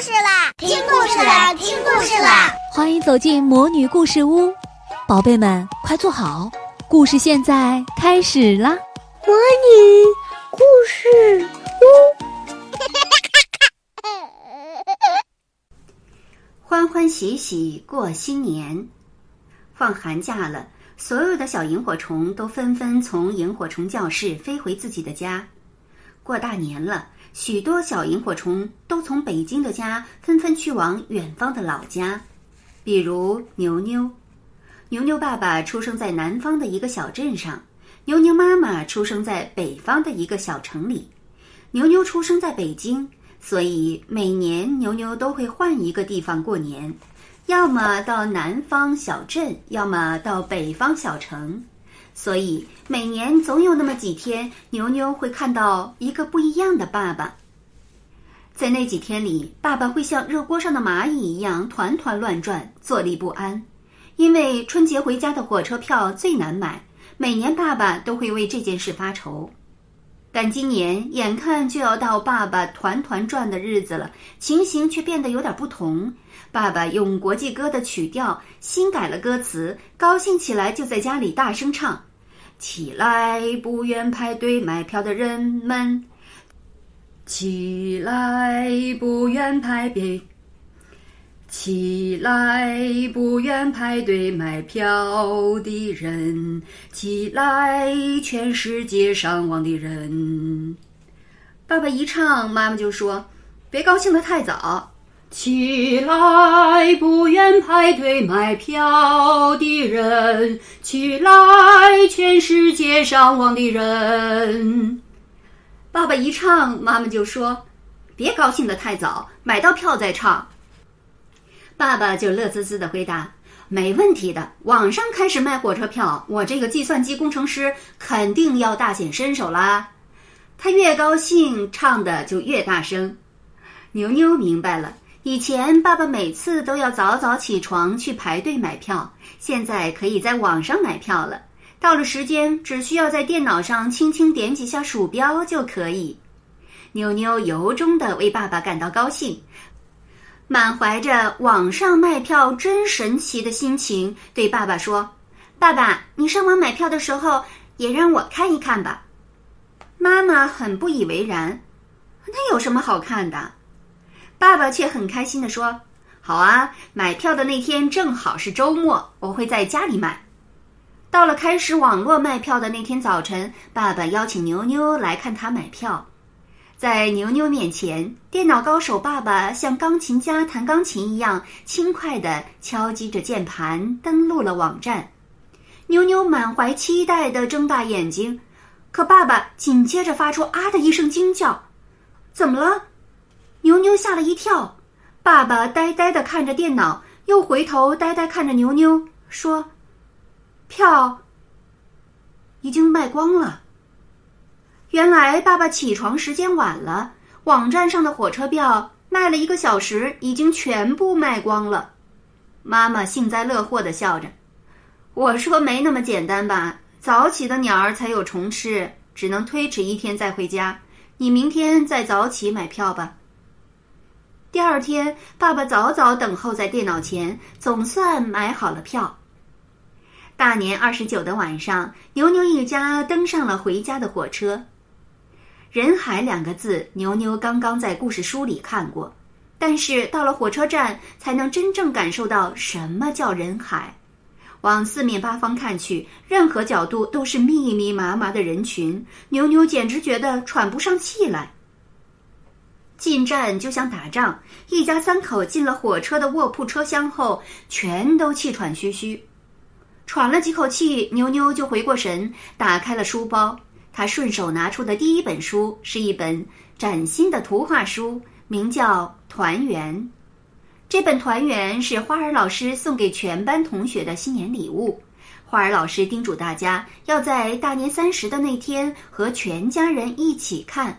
事啦！听故事啦！听故事啦！欢迎走进魔女故事屋，宝贝们快坐好，故事现在开始啦！魔女故事屋，欢欢喜喜过新年，放寒假了，所有的小萤火虫都纷纷从萤火虫教室飞回自己的家。过大年了。许多小萤火虫都从北京的家纷纷去往远方的老家，比如牛牛。牛牛爸爸出生在南方的一个小镇上，牛牛妈妈出生在北方的一个小城里。牛牛出生在北京，所以每年牛牛都会换一个地方过年，要么到南方小镇，要么到北方小城。所以每年总有那么几天，牛牛会看到一个不一样的爸爸。在那几天里，爸爸会像热锅上的蚂蚁一样团团乱转，坐立不安。因为春节回家的火车票最难买，每年爸爸都会为这件事发愁。但今年眼看就要到爸爸团团转的日子了，情形却变得有点不同。爸爸用国际歌的曲调新改了歌词，高兴起来就在家里大声唱。起来，不愿排队买票的人们！起来，不愿排队！起来，不愿排队买票的人！起来，全世界上网的人！爸爸一唱，妈妈就说：“别高兴得太早。”起来，不愿排队买票的人！起来，全世界上网的人！爸爸一唱，妈妈就说：“别高兴得太早，买到票再唱。”爸爸就乐滋滋的回答：“没问题的，网上开始卖火车票，我这个计算机工程师肯定要大显身手啦！”他越高兴，唱的就越大声。牛牛明白了。以前爸爸每次都要早早起床去排队买票，现在可以在网上买票了。到了时间，只需要在电脑上轻轻点几下鼠标就可以。妞妞由衷的为爸爸感到高兴，满怀着网上卖票真神奇的心情，对爸爸说：“爸爸，你上网买票的时候也让我看一看吧。”妈妈很不以为然：“那有什么好看的？”爸爸却很开心地说：“好啊，买票的那天正好是周末，我会在家里买。”到了开始网络卖票的那天早晨，爸爸邀请牛牛来看他买票。在牛牛面前，电脑高手爸爸像钢琴家弹钢琴一样轻快地敲击着键盘，登录了网站。牛牛满怀期待地睁大眼睛，可爸爸紧接着发出“啊”的一声惊叫：“怎么了？”牛牛吓了一跳，爸爸呆呆的看着电脑，又回头呆呆看着牛牛，说：“票已经卖光了。”原来爸爸起床时间晚了，网站上的火车票卖了一个小时，已经全部卖光了。妈妈幸灾乐祸的笑着：“我说没那么简单吧？早起的鸟儿才有虫吃，只能推迟一天再回家。你明天再早起买票吧。”第二天，爸爸早早等候在电脑前，总算买好了票。大年二十九的晚上，牛牛一家登上了回家的火车。人海两个字，牛牛刚刚在故事书里看过，但是到了火车站，才能真正感受到什么叫人海。往四面八方看去，任何角度都是密密麻麻的人群，牛牛简直觉得喘不上气来。进站就像打仗，一家三口进了火车的卧铺车厢后，全都气喘吁吁。喘了几口气，妞妞就回过神，打开了书包。他顺手拿出的第一本书是一本崭新的图画书，名叫《团圆》。这本《团圆》是花儿老师送给全班同学的新年礼物。花儿老师叮嘱大家，要在大年三十的那天和全家人一起看。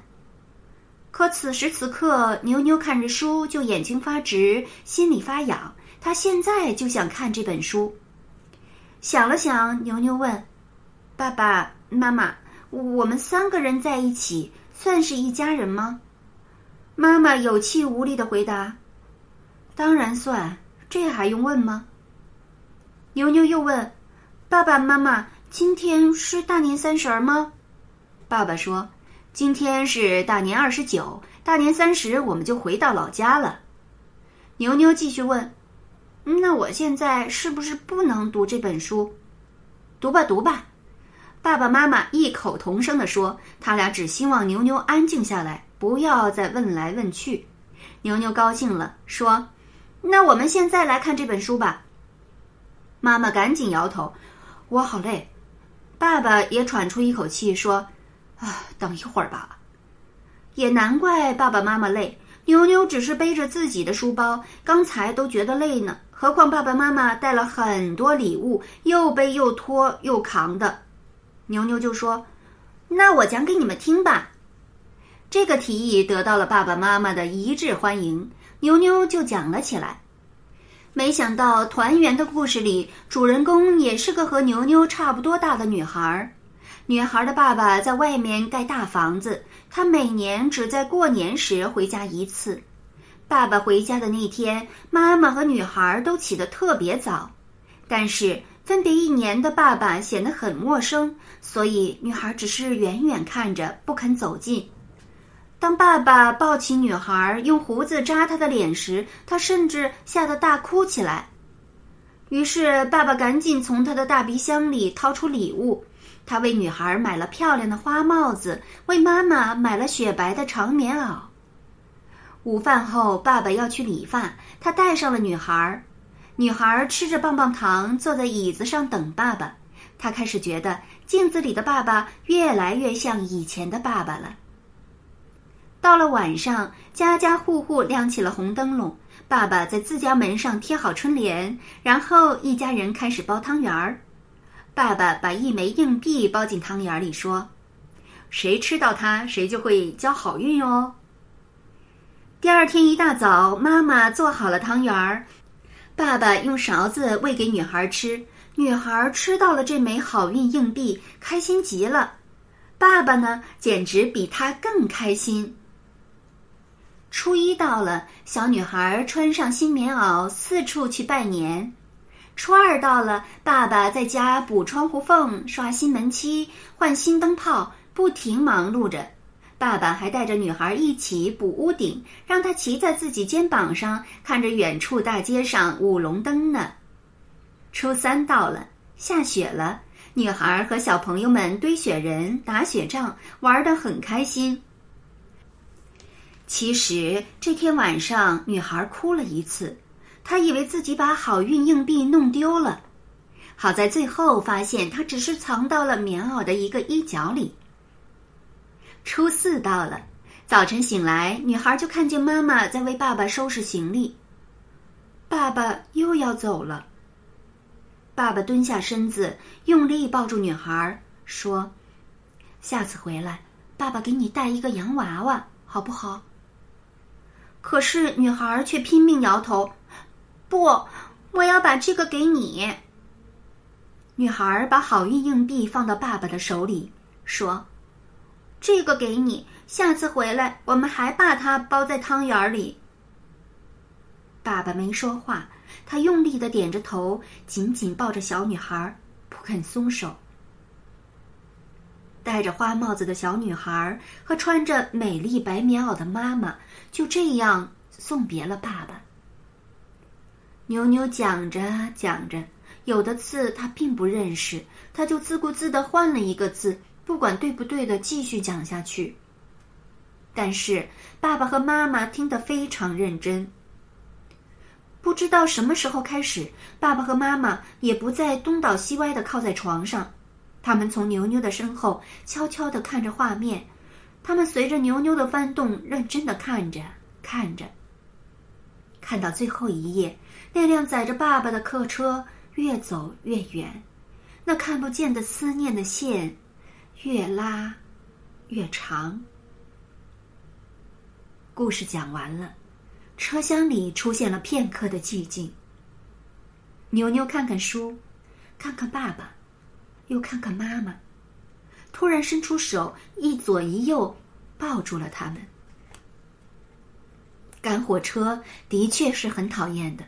可此时此刻，牛牛看着书就眼睛发直，心里发痒。他现在就想看这本书。想了想，牛牛问：“爸爸妈妈，我们三个人在一起算是一家人吗？”妈妈有气无力的回答：“当然算，这还用问吗？牛牛又问：“爸爸妈妈，今天是大年三十吗？”爸爸说：“今天是大年二十九，大年三十我们就回到老家了。”牛牛继续问：“那我现在是不是不能读这本书？”“读吧，读吧。”爸爸妈妈异口同声地说：“他俩只希望牛牛安静下来，不要再问来问去。”牛牛高兴了，说。那我们现在来看这本书吧。妈妈赶紧摇头，我好累。爸爸也喘出一口气说：“啊，等一会儿吧。”也难怪爸爸妈妈累。牛牛只是背着自己的书包，刚才都觉得累呢，何况爸爸妈妈带了很多礼物，又背又拖又扛的。牛牛就说：“那我讲给你们听吧。”这个提议得到了爸爸妈妈的一致欢迎。牛牛就讲了起来，没想到团圆的故事里，主人公也是个和牛牛差不多大的女孩儿。女孩的爸爸在外面盖大房子，他每年只在过年时回家一次。爸爸回家的那天，妈妈和女孩都起得特别早，但是分别一年的爸爸显得很陌生，所以女孩只是远远看着，不肯走近。当爸爸抱起女孩，用胡子扎她的脸时，她甚至吓得大哭起来。于是，爸爸赶紧从他的大皮箱里掏出礼物，他为女孩买了漂亮的花帽子，为妈妈买了雪白的长棉袄。午饭后，爸爸要去理发，他带上了女孩。女孩吃着棒棒糖，坐在椅子上等爸爸。她开始觉得镜子里的爸爸越来越像以前的爸爸了。到了晚上，家家户户亮起了红灯笼。爸爸在自家门上贴好春联，然后一家人开始包汤圆儿。爸爸把一枚硬币包进汤圆里，说：“谁吃到它，谁就会交好运哦。”第二天一大早，妈妈做好了汤圆儿，爸爸用勺子喂给女孩吃。女孩吃到了这枚好运硬币，开心极了。爸爸呢，简直比她更开心。初一到了，小女孩穿上新棉袄，四处去拜年。初二到了，爸爸在家补窗户缝、刷新门漆、换新灯泡，不停忙碌着。爸爸还带着女孩一起补屋顶，让她骑在自己肩膀上，看着远处大街上舞龙灯呢。初三到了，下雪了，女孩和小朋友们堆雪人、打雪仗，玩得很开心。其实这天晚上，女孩哭了一次，他以为自己把好运硬币弄丢了，好在最后发现他只是藏到了棉袄的一个衣角里。初四到了，早晨醒来，女孩就看见妈妈在为爸爸收拾行李，爸爸又要走了。爸爸蹲下身子，用力抱住女孩，说：“下次回来，爸爸给你带一个洋娃娃，好不好？”可是女孩却拼命摇头：“不，我要把这个给你。”女孩把好运硬币放到爸爸的手里，说：“这个给你，下次回来我们还把它包在汤圆里。”爸爸没说话，他用力的点着头，紧紧抱着小女孩，不肯松手。戴着花帽子的小女孩和穿着美丽白棉袄的妈妈就这样送别了爸爸。牛牛讲着讲着，有的字他并不认识，他就自顾自的换了一个字，不管对不对的继续讲下去。但是爸爸和妈妈听得非常认真。不知道什么时候开始，爸爸和妈妈也不再东倒西歪的靠在床上。他们从牛牛的身后悄悄地看着画面，他们随着牛牛的翻动，认真地看着看着。看到最后一页，那辆载着爸爸的客车越走越远，那看不见的思念的线越拉越长。故事讲完了，车厢里出现了片刻的寂静。牛牛看看书，看看爸爸。又看看妈妈，突然伸出手，一左一右抱住了他们。赶火车的确是很讨厌的。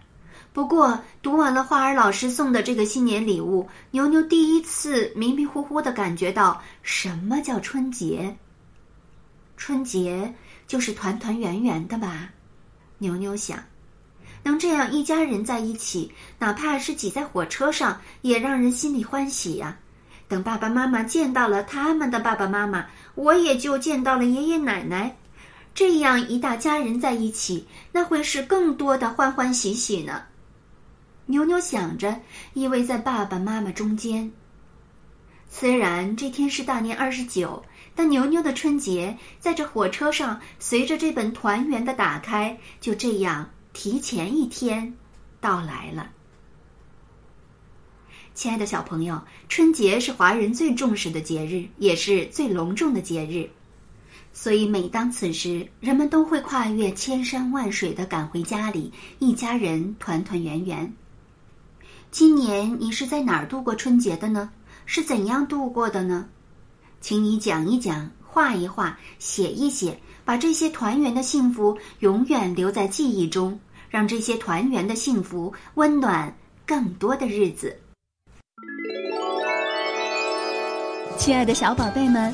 不过，读完了花儿老师送的这个新年礼物，牛牛第一次迷迷糊糊的感觉到什么叫春节。春节就是团团圆圆的吧？牛牛想，能这样一家人在一起，哪怕是挤在火车上，也让人心里欢喜呀。等爸爸妈妈见到了他们的爸爸妈妈，我也就见到了爷爷奶奶，这样一大家人在一起，那会是更多的欢欢喜喜呢。牛牛想着，依偎在爸爸妈妈中间。虽然这天是大年二十九，但牛牛的春节在这火车上，随着这本团圆的打开，就这样提前一天到来了。亲爱的小朋友，春节是华人最重视的节日，也是最隆重的节日，所以每当此时，人们都会跨越千山万水的赶回家里，一家人团团圆圆。今年你是在哪儿度过春节的呢？是怎样度过的呢？请你讲一讲，画一画，写一写，把这些团圆的幸福永远留在记忆中，让这些团圆的幸福温暖更多的日子。亲爱的小宝贝们，